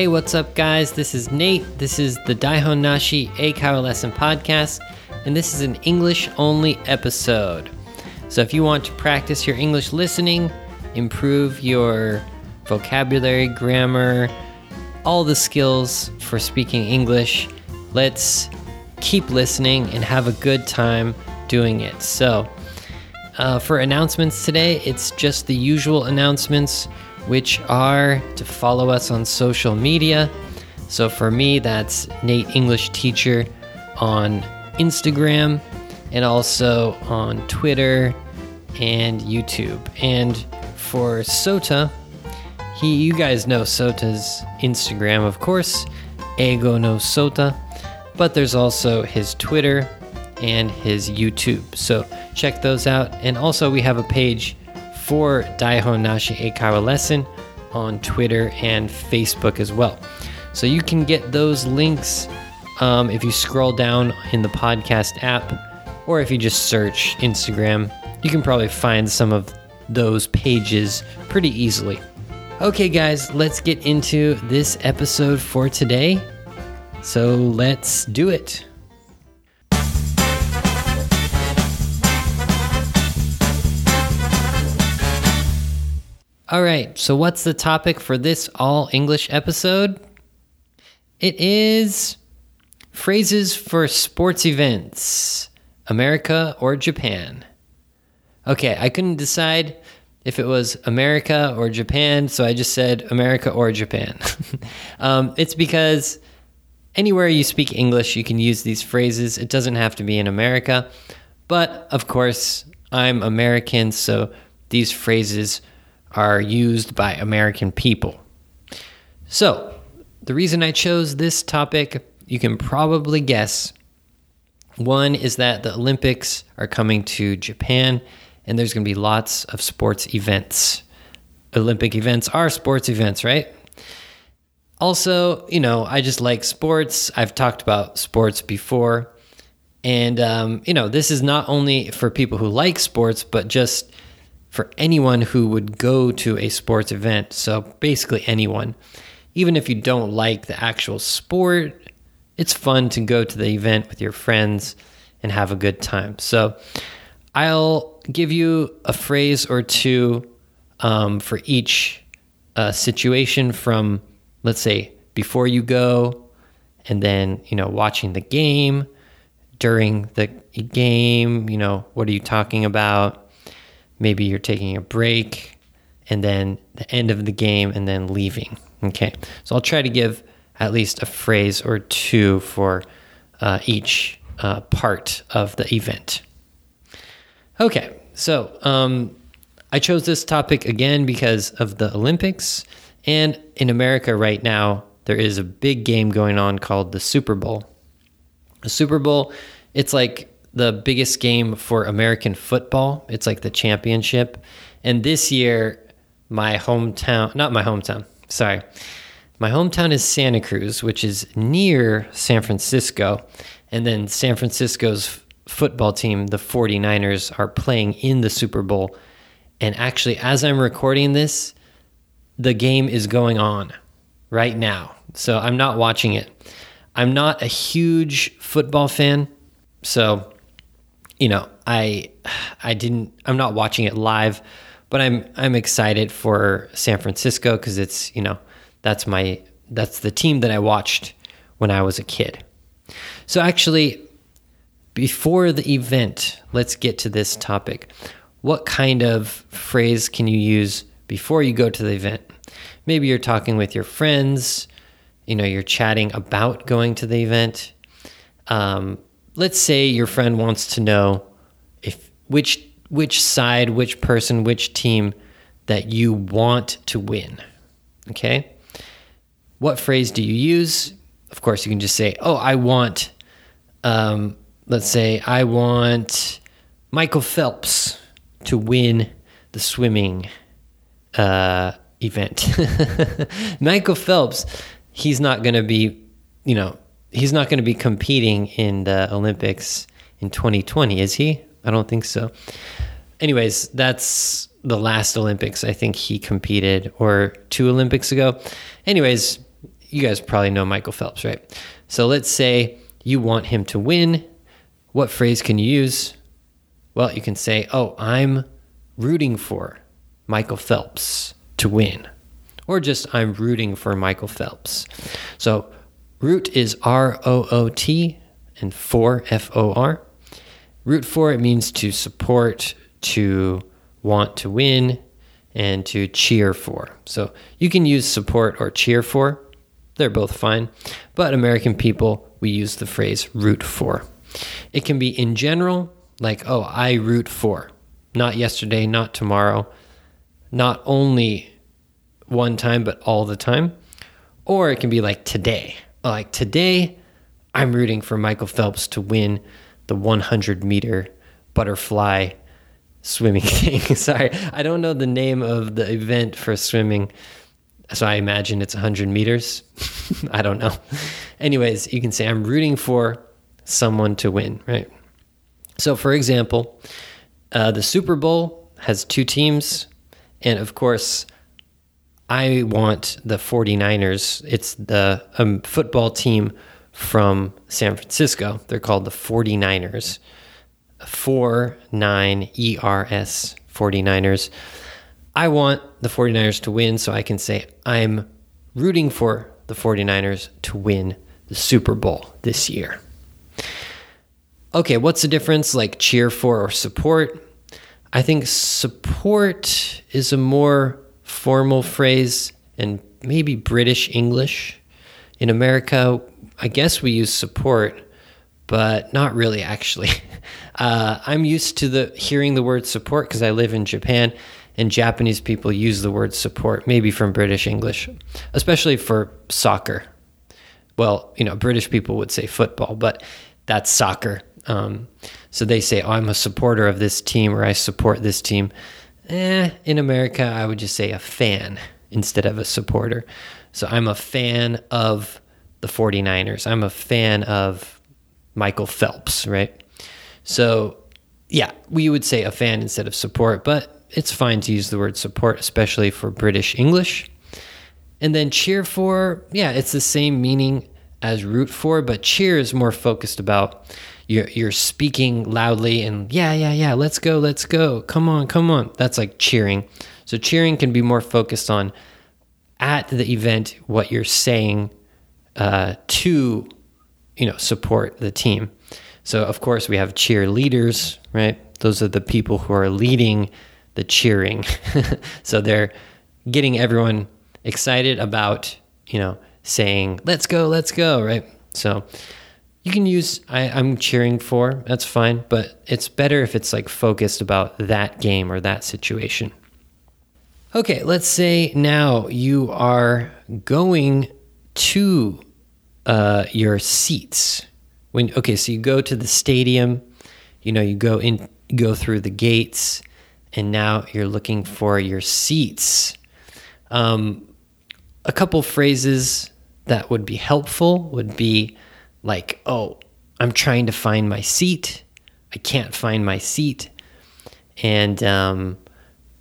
Hey, what's up, guys? This is Nate. This is the Daihon Nashi Lesson Podcast, and this is an English only episode. So, if you want to practice your English listening, improve your vocabulary, grammar, all the skills for speaking English, let's keep listening and have a good time doing it. So, uh, for announcements today, it's just the usual announcements, which are to follow us on social media. So for me, that's Nate English Teacher on Instagram and also on Twitter and YouTube. And for Sota, he you guys know Sota's Instagram, of course, Eigo no Sota, but there's also his Twitter and his YouTube. So check those out. And also we have a page for Daihon Nashi Eikaiwa Lesson on Twitter and Facebook as well. So you can get those links um, if you scroll down in the podcast app, or if you just search Instagram, you can probably find some of those pages pretty easily. Okay, guys, let's get into this episode for today. So let's do it. All right, so what's the topic for this all English episode? It is phrases for sports events, America or Japan. Okay, I couldn't decide if it was America or Japan, so I just said America or Japan. um, it's because anywhere you speak English, you can use these phrases. It doesn't have to be in America. But of course, I'm American, so these phrases are used by American people. So, the reason I chose this topic, you can probably guess. One is that the Olympics are coming to Japan, and there's going to be lots of sports events. Olympic events are sports events, right? Also, you know, I just like sports. I've talked about sports before. And, um, you know, this is not only for people who like sports, but just for anyone who would go to a sports event. So basically, anyone. Even if you don't like the actual sport, it's fun to go to the event with your friends and have a good time. So I'll give you a phrase or two um, for each uh, situation from, let's say, before you go, and then, you know, watching the game, during the game, you know, what are you talking about? Maybe you're taking a break and then the end of the game and then leaving. Okay, so I'll try to give at least a phrase or two for uh, each uh, part of the event. Okay, so um, I chose this topic again because of the Olympics. And in America right now, there is a big game going on called the Super Bowl. The Super Bowl, it's like the biggest game for American football. It's like the championship. And this year, my hometown, not my hometown, sorry. My hometown is Santa Cruz, which is near San Francisco. And then San Francisco's football team, the 49ers, are playing in the Super Bowl. And actually, as I'm recording this, the game is going on right now. So I'm not watching it. I'm not a huge football fan. So you know, I I didn't I'm not watching it live, but I'm I'm excited for San Francisco cuz it's, you know, that's my that's the team that I watched when I was a kid. So actually before the event, let's get to this topic. What kind of phrase can you use before you go to the event? Maybe you're talking with your friends, you know, you're chatting about going to the event. Um, let's say your friend wants to know if which which side, which person, which team that you want to win. Okay? What phrase do you use? Of course, you can just say, "Oh, I want um, let's say I want Michael Phelps to win the swimming uh, event. Michael Phelps, he's not going to be, you know, he's not going to be competing in the Olympics in 2020, is he? I don't think so. Anyways, that's the last Olympics I think he competed, or two Olympics ago. Anyways, you guys probably know Michael Phelps, right? So let's say you want him to win. What phrase can you use? Well, you can say, Oh, I'm rooting for Michael Phelps to win. Or just, I'm rooting for Michael Phelps. So, root is R O O T and for F O R. Root for, it means to support, to want to win, and to cheer for. So, you can use support or cheer for. They're both fine. But American people, we use the phrase root for. It can be in general, like, oh, I root for. Not yesterday, not tomorrow, not only one time, but all the time. Or it can be like today. Like today, I'm rooting for Michael Phelps to win the 100 meter butterfly swimming thing. Sorry, I don't know the name of the event for swimming. So I imagine it's 100 meters. I don't know. Anyways, you can say, I'm rooting for someone to win, right? So, for example, uh, the Super Bowl has two teams. And of course, I want the 49ers. It's the um, football team from San Francisco. They're called the 49ers. 4 9 ERS 49ers. I want the 49ers to win, so I can say I'm rooting for the 49ers to win the Super Bowl this year. Okay, what's the difference like cheer for or support? I think support is a more formal phrase and maybe British English. In America, I guess we use support, but not really actually. Uh, I'm used to the hearing the word support because I live in Japan, and Japanese people use the word support, maybe from British English, especially for soccer. Well, you know, British people would say football, but that's soccer. Um, so they say, oh, I'm a supporter of this team or I support this team. Eh, in America, I would just say a fan instead of a supporter. So I'm a fan of the 49ers. I'm a fan of Michael Phelps, right? So, yeah, we would say a fan instead of support, but it's fine to use the word support, especially for British English. And then cheer for, yeah, it's the same meaning as root for, but cheer is more focused about you're you're speaking loudly and yeah yeah yeah let's go let's go. Come on come on. That's like cheering. So cheering can be more focused on at the event what you're saying uh, to you know support the team. So of course we have cheerleaders right? Those are the people who are leading the cheering. So they're getting everyone excited about you know saying let's go let's go right? So you can use I, am cheering for that's fine but it's better if it's like focused about that game or that situation. Okay let's say now you are going to uh, your seats. When okay so you go to the stadium you know you go in go through the gates and now you're looking for your seats. Um, a couple phrases that would be helpful would be like, oh, I'm trying to find my seat. I can't find my seat. And, um,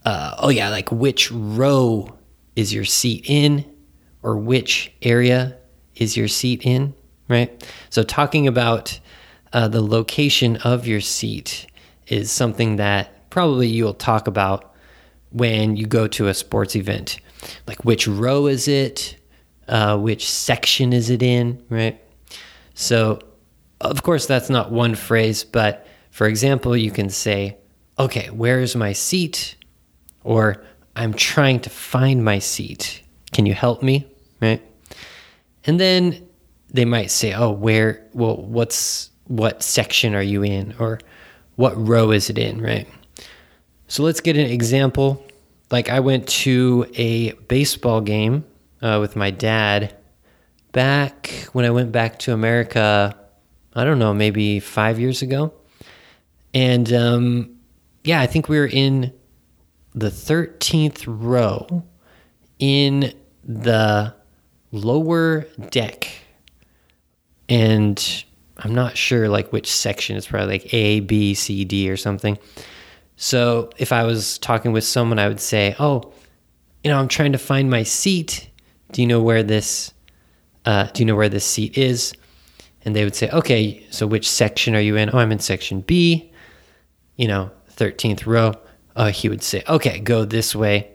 uh, oh, yeah, like which row is your seat in or which area is your seat in, right? So, talking about uh, the location of your seat is something that probably you'll talk about when you go to a sports event. Like, which row is it? Uh, which section is it in, right? So, of course, that's not one phrase, but for example, you can say, okay, where's my seat? Or I'm trying to find my seat. Can you help me? Right? And then they might say, oh, where, well, what's, what section are you in? Or what row is it in? Right? So let's get an example. Like I went to a baseball game uh, with my dad back when I went back to America, I don't know, maybe five years ago. And um, yeah, I think we were in the 13th row in the lower deck. And I'm not sure like which section. It's probably like A, B, C, D or something. So if I was talking with someone, I would say, Oh, you know, I'm trying to find my seat. Do you know where this uh, do you know where this seat is? And they would say, okay, so which section are you in? Oh, I'm in section B, you know, 13th row. Oh, he would say, okay, go this way.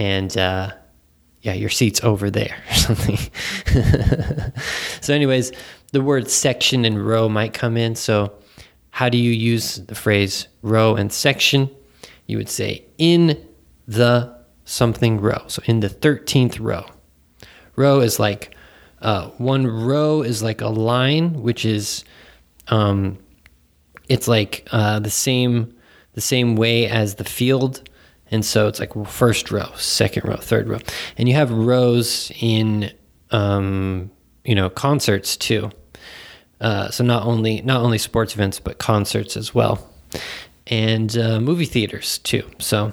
And uh, yeah, your seat's over there or something. so, anyways, the word section and row might come in. So, how do you use the phrase row and section? You would say in the something row. So, in the 13th row. Row is like uh, one row is like a line, which is um, it's like uh, the same the same way as the field and so it's like first row, second row, third row. And you have rows in, um, you know, concerts too. Uh, so not only not only sports events, but concerts as well, and uh, movie theaters too. So,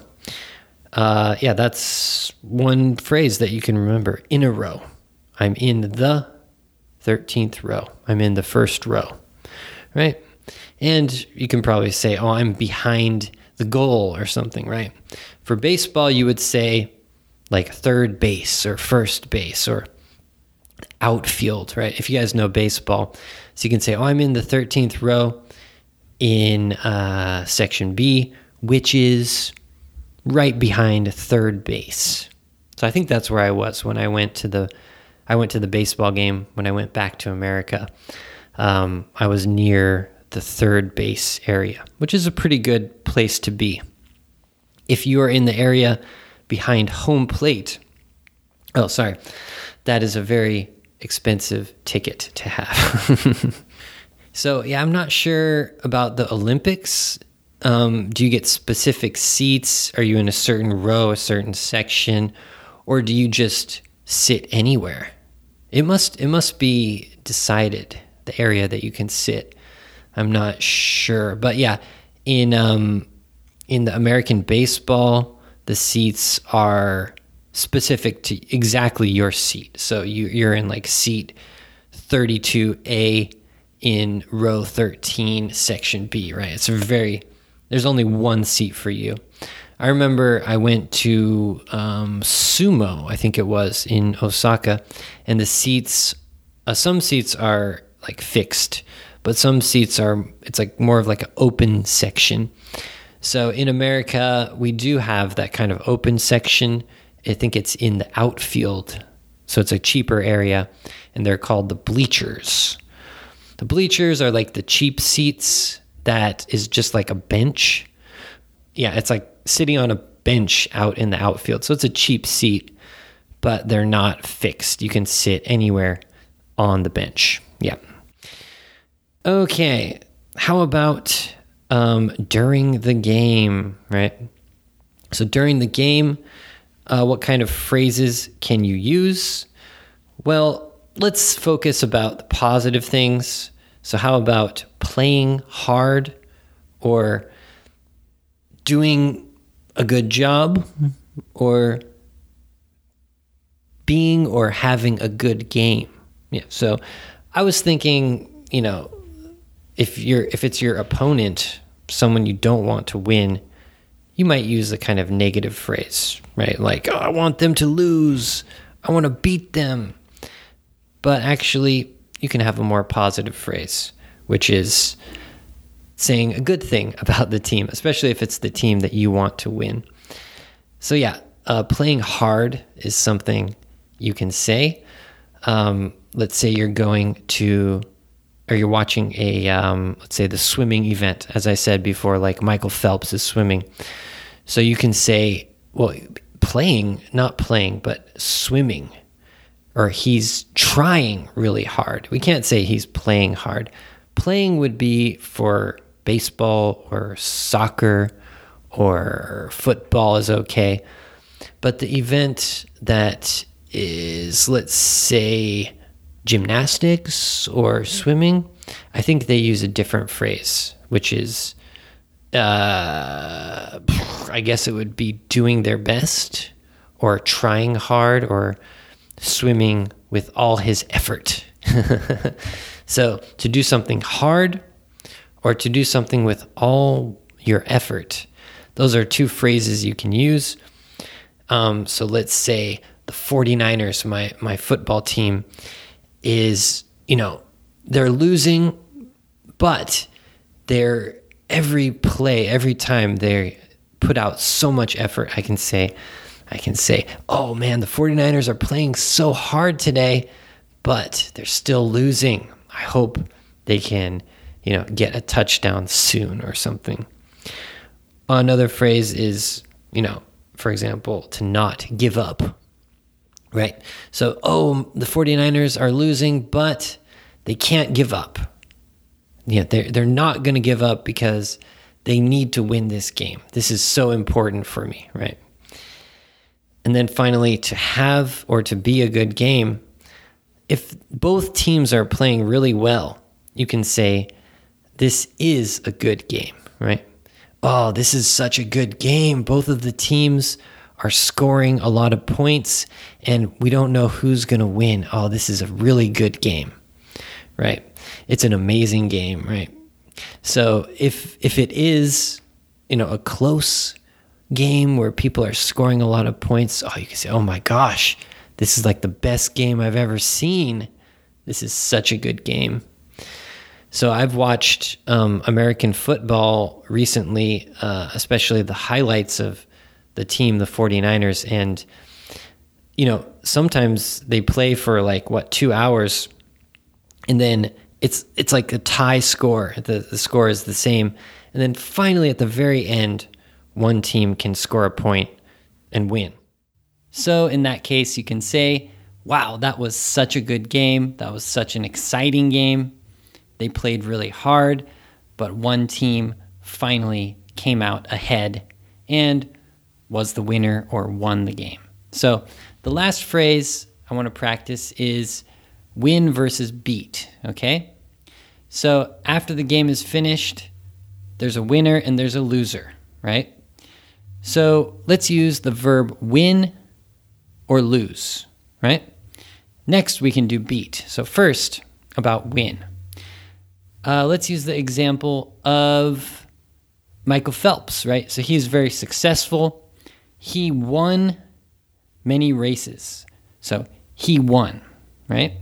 uh, yeah, that's one phrase that you can remember in a row. I'm in the thirteenth row. I'm in the first row, right? And you can probably say, "Oh, I'm behind the goal or something, right? For baseball, you would say like third base or first base or outfield, right? If you guys know baseball, so you can say, oh, I'm in the 13th row in uh, section B, which is right behind third base. So I think that's where I was when I went to the I went to the baseball game when I went back to America. Um, I was near the third base area, which is a pretty good place to be. If you are in the area behind home plate, oh, sorry, that is a very expensive ticket to have. so, yeah, I'm not sure about the Olympics. Um, do you get specific seats? Are you in a certain row, a certain section, or do you just sit anywhere? It must it must be decided the area that you can sit. I'm not sure, but yeah, in um, in the American baseball, the seats are specific to exactly your seat. So you, you're in like seat 32A in row 13, section B, right? It's very, there's only one seat for you. I remember I went to um, sumo, I think it was in Osaka, and the seats, uh, some seats are like fixed but some seats are it's like more of like an open section. So in America, we do have that kind of open section. I think it's in the outfield. So it's a cheaper area and they're called the bleachers. The bleachers are like the cheap seats that is just like a bench. Yeah, it's like sitting on a bench out in the outfield. So it's a cheap seat, but they're not fixed. You can sit anywhere on the bench. Yeah. Okay, how about um, during the game, right? So during the game, uh, what kind of phrases can you use? Well, let's focus about the positive things. So, how about playing hard or doing a good job or being or having a good game? Yeah. So, I was thinking, you know, if you're if it's your opponent, someone you don't want to win, you might use a kind of negative phrase, right? Like, oh, I want them to lose. I want to beat them. But actually, you can have a more positive phrase, which is saying a good thing about the team, especially if it's the team that you want to win. So, yeah, uh, playing hard is something you can say. Um, let's say you're going to or you're watching a um, let's say the swimming event as i said before like michael phelps is swimming so you can say well playing not playing but swimming or he's trying really hard we can't say he's playing hard playing would be for baseball or soccer or football is okay but the event that is let's say gymnastics or swimming, I think they use a different phrase, which is, uh, I guess it would be doing their best or trying hard or swimming with all his effort. so to do something hard or to do something with all your effort, those are two phrases you can use. Um, so let's say the 49ers, my, my football team, is, you know, they're losing, but they're every play, every time they put out so much effort, I can say, I can say, oh man, the 49ers are playing so hard today, but they're still losing. I hope they can, you know, get a touchdown soon or something. Another phrase is, you know, for example, to not give up. Right? So, oh, the 49ers are losing, but they can't give up. Yeah, they're, they're not going to give up because they need to win this game. This is so important for me, right? And then finally, to have or to be a good game, if both teams are playing really well, you can say, This is a good game, right? Oh, this is such a good game. Both of the teams are scoring a lot of points, and we don't know who's going to win. Oh, this is a really good game, right? It's an amazing game, right? So if if it is, you know, a close game where people are scoring a lot of points, oh, you can say, "Oh my gosh, this is like the best game I've ever seen. This is such a good game." So I've watched um, American football recently, uh, especially the highlights of the team, the 49ers. And, you know, sometimes they play for like, what, two hours. And then it's it's like a tie score. The, the score is the same. And then finally at the very end, one team can score a point and win. So in that case, you can say, wow, that was such a good game. That was such an exciting game. They played really hard, but one team finally came out ahead and was the winner or won the game. So the last phrase I want to practice is win versus beat, okay? So after the game is finished, there's a winner and there's a loser, right? So let's use the verb win or lose, right? Next, we can do beat. So, first, about win. Uh, let's use the example of Michael Phelps, right? So he's very successful. He won many races. So he won, right?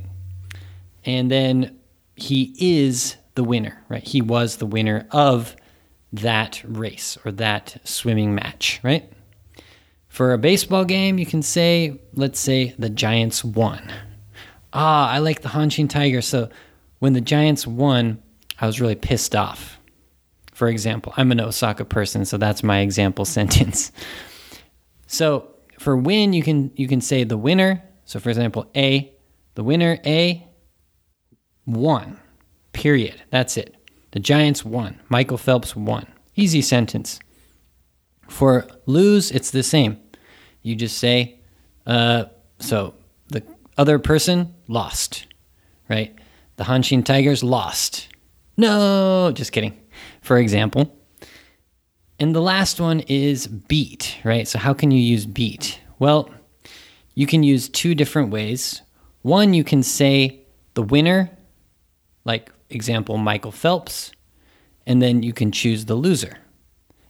And then he is the winner, right? He was the winner of that race or that swimming match, right? For a baseball game, you can say, let's say the Giants won. Ah, I like the Hanshin Tiger. So when the Giants won, I was really pissed off. For example, I'm an Osaka person, so that's my example sentence. So for win, you can you can say the winner. So for example, A, the winner A won. Period. That's it. The Giants won. Michael Phelps won. Easy sentence. For lose, it's the same. You just say, uh, so the other person lost, right? The Hanshin Tigers lost. No, just kidding. For example. And the last one is beat, right? So, how can you use beat? Well, you can use two different ways. One, you can say the winner, like example, Michael Phelps, and then you can choose the loser.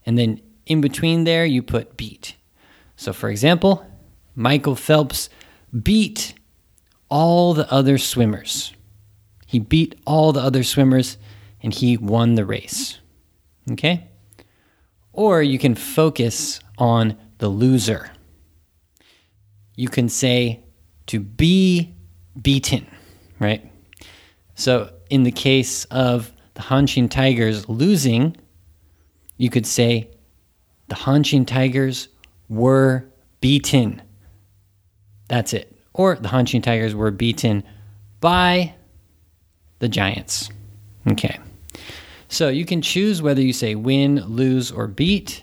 And then in between there, you put beat. So, for example, Michael Phelps beat all the other swimmers. He beat all the other swimmers and he won the race. Okay? Or you can focus on the loser. You can say to be beaten, right? So in the case of the Hanshin Tigers losing, you could say the Hanshin Tigers were beaten. That's it. Or the Hanshin Tigers were beaten by the Giants. Okay. So you can choose whether you say win, lose, or beat.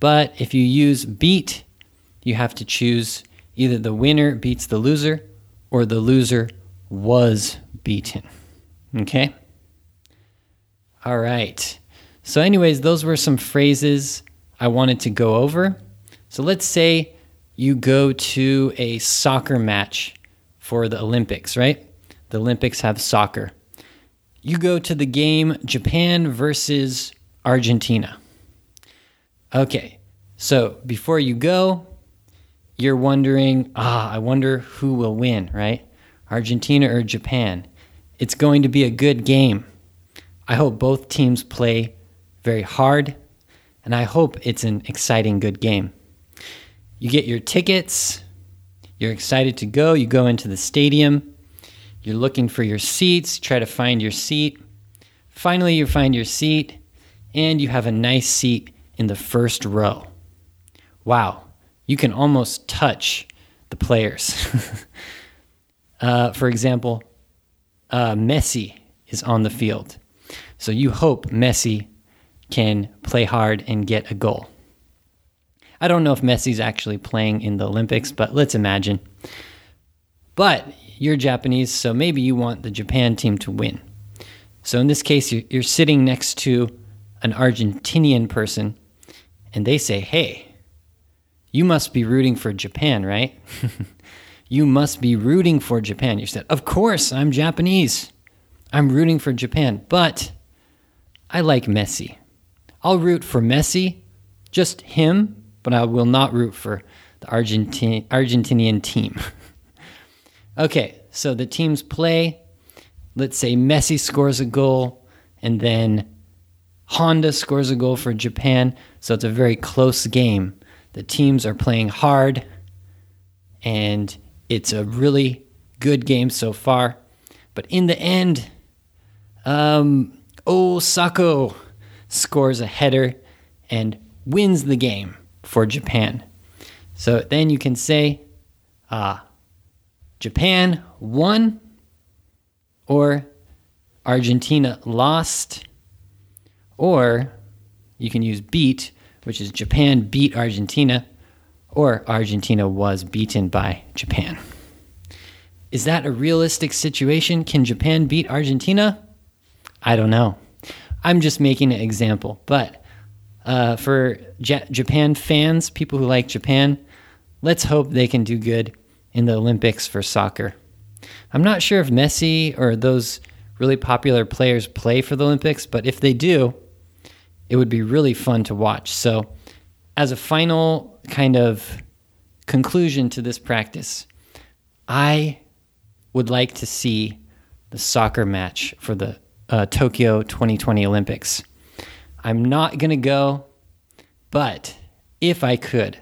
But if you use beat, you have to choose either the winner beats the loser or the loser was beaten. Okay? All right. So, anyways, those were some phrases I wanted to go over. So, let's say you go to a soccer match for the Olympics, right? The Olympics have soccer you go to the game Japan versus Argentina. Okay, so before you go, you're wondering, ah, I wonder who will win, right? Argentina or Japan. It's going to be a good game. I hope both teams play very hard, and I hope it's an exciting, good game. You get your tickets, you're excited to go, you go into the stadium, you're looking for your seats, try to find your seat. Finally, you find your seat, and you have a nice seat in the first row. Wow, you can almost touch the players. uh, for example, uh, Messi is on the field. So you hope Messi can play hard and get a goal. I don't know if Messi's actually playing in the Olympics, but let's imagine. But you're Japanese, so maybe you want the Japan team to win. So in this case, you're sitting next to an Argentinian person, and they say, Hey, you must be rooting for Japan, right? you must be rooting for Japan. You said, Of course, I'm Japanese. I'm rooting for Japan, but I like Messi. I'll root for Messi, just him, but I will not root for the Argentinian team. okay, so the teams play. Let's say Messi scores a goal, and then Honda scores a goal for Japan. So it's a very close game. The teams are playing hard, and it's a really good game so far. But in the end, um, Osako scores a header and wins the game for Japan. So then you can say, uh, Japan won or Argentina lost, or you can use beat which is Japan beat Argentina, or Argentina was beaten by Japan. Is that a realistic situation? Can Japan beat Argentina? I don't know. I'm just making an example. But uh, for J- Japan fans, people who like Japan, let's hope they can do good in the Olympics for soccer. I'm not sure if Messi or those really popular players play for the Olympics, but if they do, it would be really fun to watch. So, as a final kind of conclusion to this practice, I would like to see the soccer match for the uh, Tokyo 2020 Olympics. I'm not going to go, but if I could,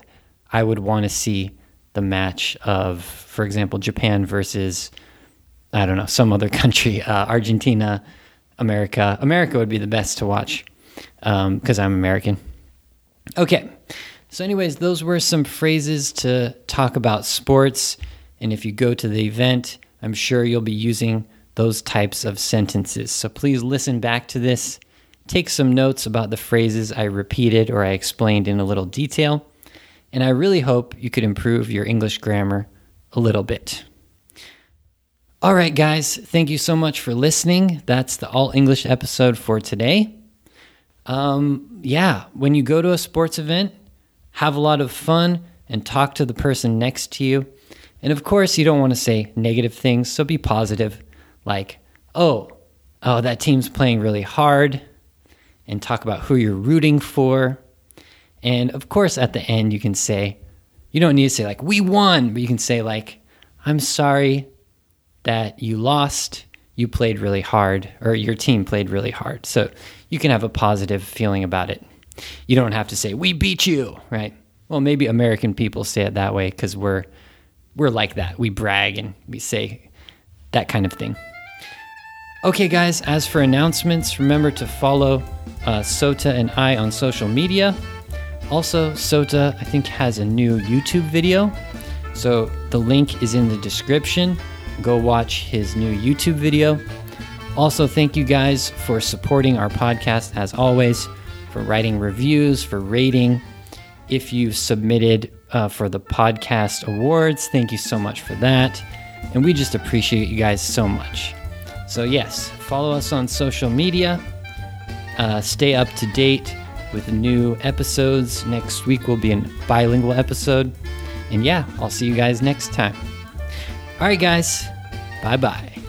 I would want to see the match of, for example, Japan versus, I don't know, some other country, uh, Argentina, America. America would be the best to watch because um, I'm American. Okay. So, anyways, those were some phrases to talk about sports. And if you go to the event, I'm sure you'll be using those types of sentences. So, please listen back to this. Take some notes about the phrases I repeated or I explained in a little detail. And I really hope you could improve your English grammar a little bit. All right, guys, thank you so much for listening. That's the All English episode for today um, yeah, when you go to a sports event, have a lot of fun and talk to the person next to you. And of course, you don't want to say negative things, so be positive, like, oh, oh, that team's playing really hard, and talk about who you're rooting for. And of course, at the end, you can say, you don't need to say, like, we won, but you can say, like, I'm sorry that you lost. You played really hard, or your team played really hard. So you can have a positive feeling about it. You don't have to say, we beat you, right? Well, maybe American people say it that way because we're, we're like that. We brag and we say that kind of thing. Okay, guys, as for announcements, remember to follow uh, Sota and I on social media. Also, Sota, I think, has a new YouTube video. So the link is in the description. Go watch his new YouTube video. Also, thank you guys for supporting our podcast as always, for writing reviews, for rating. If you submitted uh, for the podcast awards, thank you so much for that. And we just appreciate you guys so much. So, yes, follow us on social media. Uh, stay up to date with new episodes. Next week will be a bilingual episode. And yeah, I'll see you guys next time. All right, guys. Bye bye.